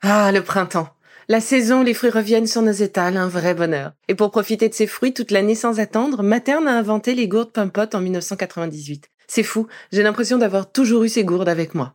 Ah, le printemps. La saison les fruits reviennent sur nos étals, un vrai bonheur. Et pour profiter de ces fruits toute l'année sans attendre, Materne a inventé les gourdes Pimpot en 1998. C'est fou, j'ai l'impression d'avoir toujours eu ces gourdes avec moi.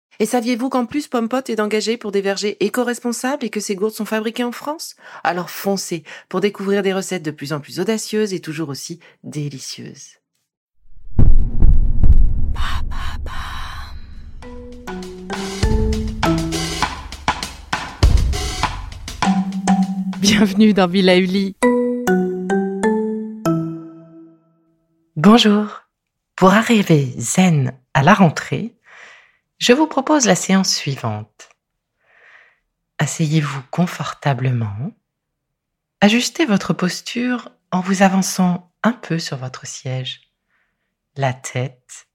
Et saviez-vous qu'en plus Pompot est engagé pour des vergers éco-responsables et que ces gourdes sont fabriquées en France? Alors foncez pour découvrir des recettes de plus en plus audacieuses et toujours aussi délicieuses. Bienvenue dans Villa Uli. Bonjour. Pour arriver zen à la rentrée, je vous propose la séance suivante. Asseyez-vous confortablement. Ajustez votre posture en vous avançant un peu sur votre siège. La tête,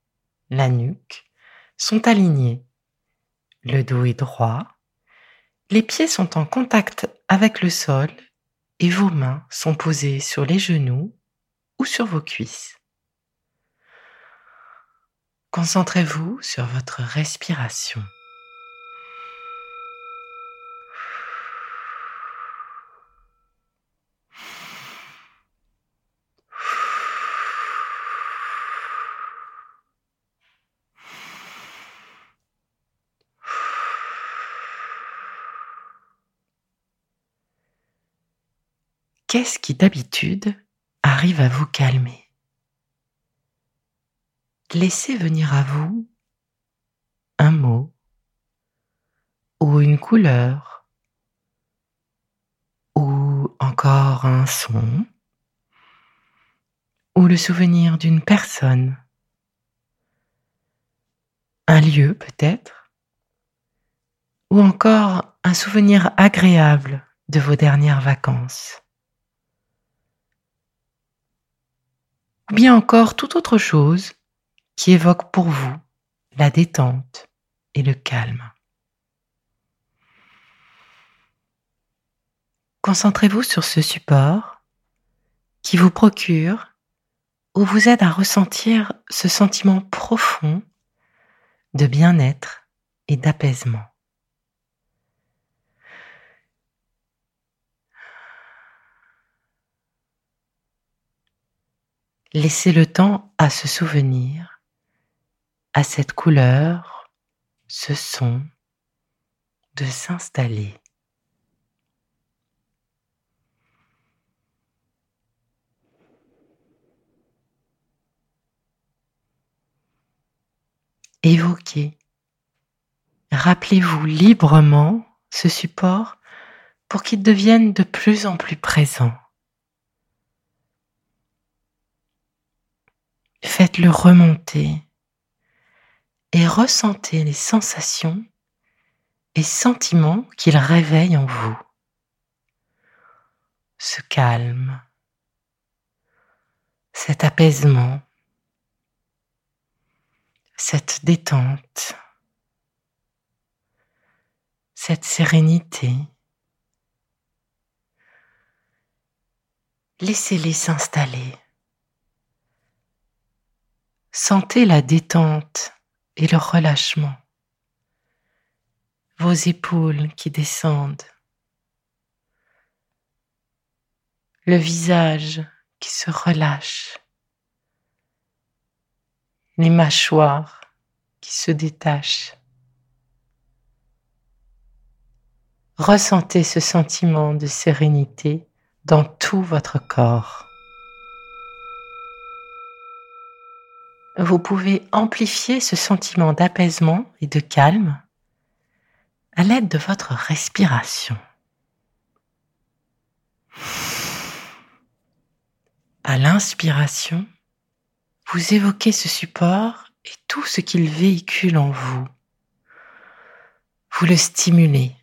la nuque sont alignés. Le dos est droit. Les pieds sont en contact avec le sol et vos mains sont posées sur les genoux ou sur vos cuisses. Concentrez-vous sur votre respiration. Qu'est-ce qui d'habitude arrive à vous calmer? Laissez venir à vous un mot ou une couleur ou encore un son ou le souvenir d'une personne, un lieu peut-être, ou encore un souvenir agréable de vos dernières vacances. Ou bien encore toute autre chose qui évoque pour vous la détente et le calme. Concentrez-vous sur ce support qui vous procure ou vous aide à ressentir ce sentiment profond de bien-être et d'apaisement. Laissez le temps à se souvenir à cette couleur, ce son, de s'installer. Évoquez, rappelez-vous librement ce support pour qu'il devienne de plus en plus présent. Faites-le remonter et ressentez les sensations et sentiments qu'il réveille en vous. Ce calme, cet apaisement, cette détente, cette sérénité. Laissez-les s'installer. Sentez la détente et le relâchement. Vos épaules qui descendent. Le visage qui se relâche. Les mâchoires qui se détachent. Ressentez ce sentiment de sérénité dans tout votre corps. Vous pouvez amplifier ce sentiment d'apaisement et de calme à l'aide de votre respiration. À l'inspiration, vous évoquez ce support et tout ce qu'il véhicule en vous. Vous le stimulez,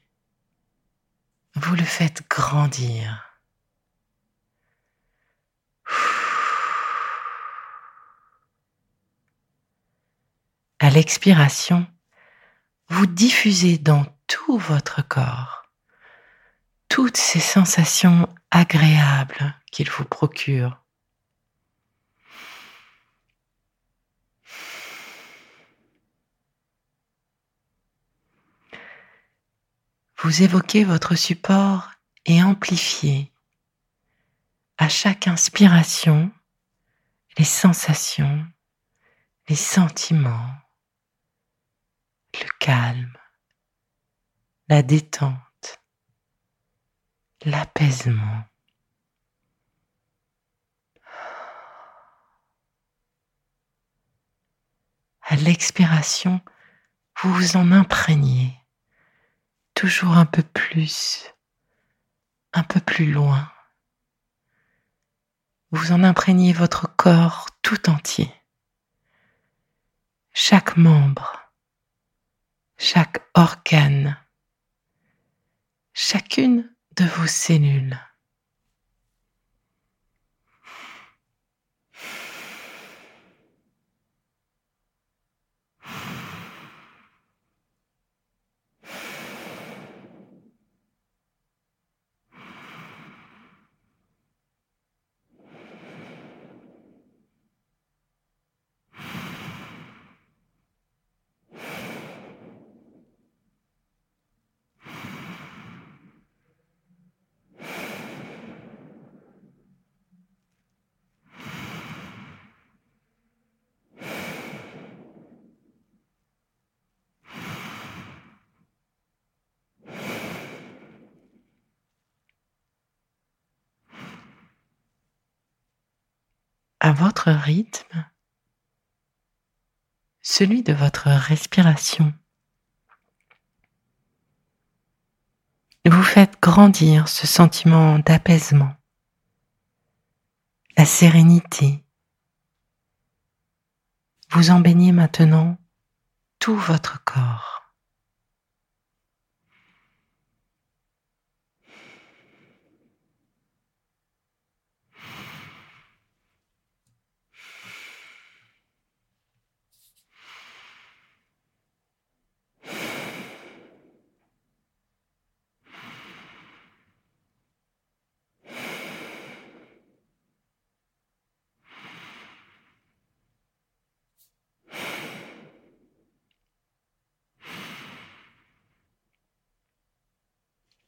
vous le faites grandir. À l'expiration, vous diffusez dans tout votre corps toutes ces sensations agréables qu'il vous procure. Vous évoquez votre support et amplifiez à chaque inspiration les sensations, les sentiments, le calme, la détente, l'apaisement. À l'expiration, vous vous en imprégnez toujours un peu plus, un peu plus loin. Vous en imprégnez votre corps tout entier, chaque membre, chaque organe, chacune de vos cellules. À votre rythme, celui de votre respiration. Vous faites grandir ce sentiment d'apaisement, la sérénité. Vous en baignez maintenant tout votre corps.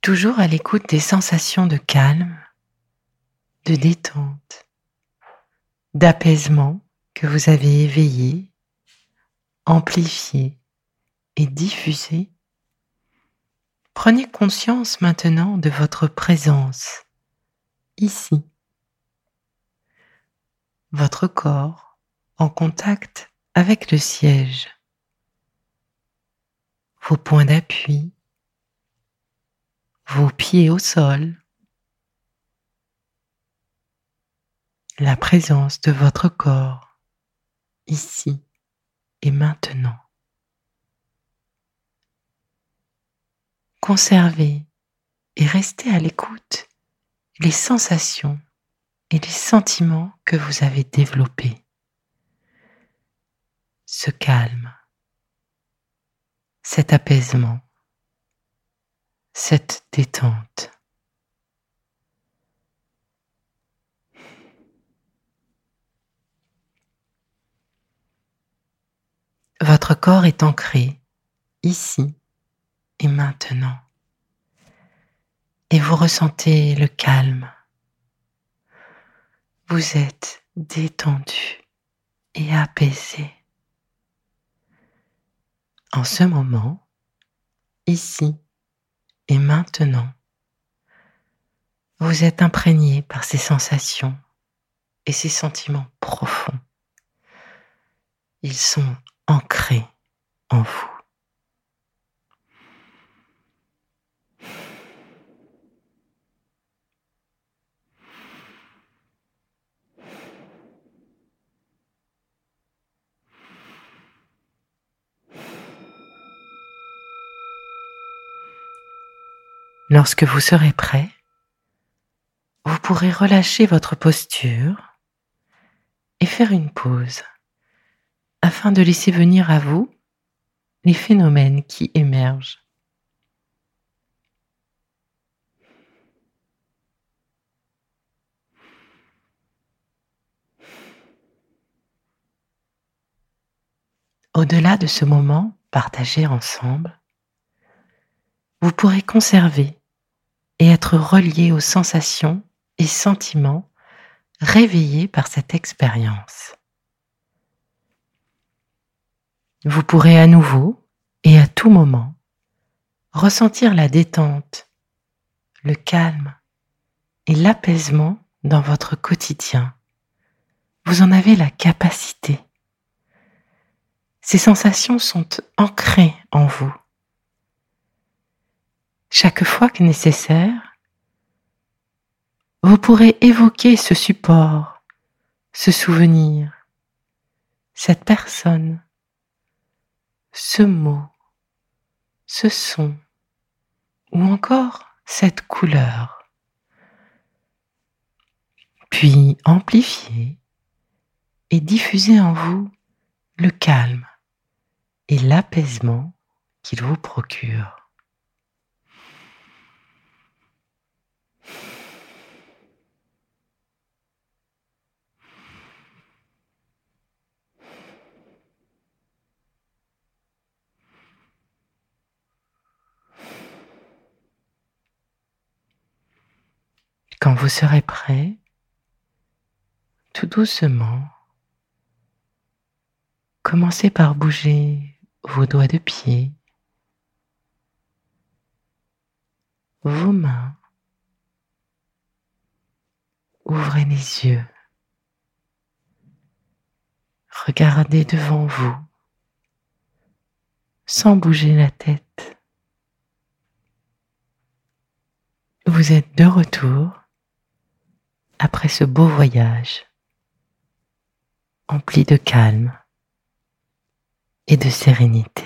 Toujours à l'écoute des sensations de calme, de détente, d'apaisement que vous avez éveillées, amplifiées et diffusées, prenez conscience maintenant de votre présence ici. Votre corps en contact avec le siège, vos points d'appui, vos pieds au sol, la présence de votre corps ici et maintenant. Conservez et restez à l'écoute les sensations et les sentiments que vous avez développés. Ce calme, cet apaisement, cette détente. Votre corps est ancré ici et maintenant. Et vous ressentez le calme. Vous êtes détendu et apaisé. En ce moment, ici et maintenant, vous êtes imprégné par ces sensations et ces sentiments profonds. Ils sont ancrés en vous. Lorsque vous serez prêt, vous pourrez relâcher votre posture et faire une pause afin de laisser venir à vous les phénomènes qui émergent. Au-delà de ce moment partagé ensemble, vous pourrez conserver et être relié aux sensations et sentiments réveillés par cette expérience. Vous pourrez à nouveau et à tout moment ressentir la détente, le calme et l'apaisement dans votre quotidien. Vous en avez la capacité. Ces sensations sont ancrées en vous. Chaque fois que nécessaire, vous pourrez évoquer ce support, ce souvenir, cette personne, ce mot, ce son ou encore cette couleur. Puis amplifier et diffuser en vous le calme et l'apaisement qu'il vous procure. Quand vous serez prêt, tout doucement, commencez par bouger vos doigts de pied, vos mains. Ouvrez les yeux. Regardez devant vous sans bouger la tête. Vous êtes de retour après ce beau voyage empli de calme et de sérénité.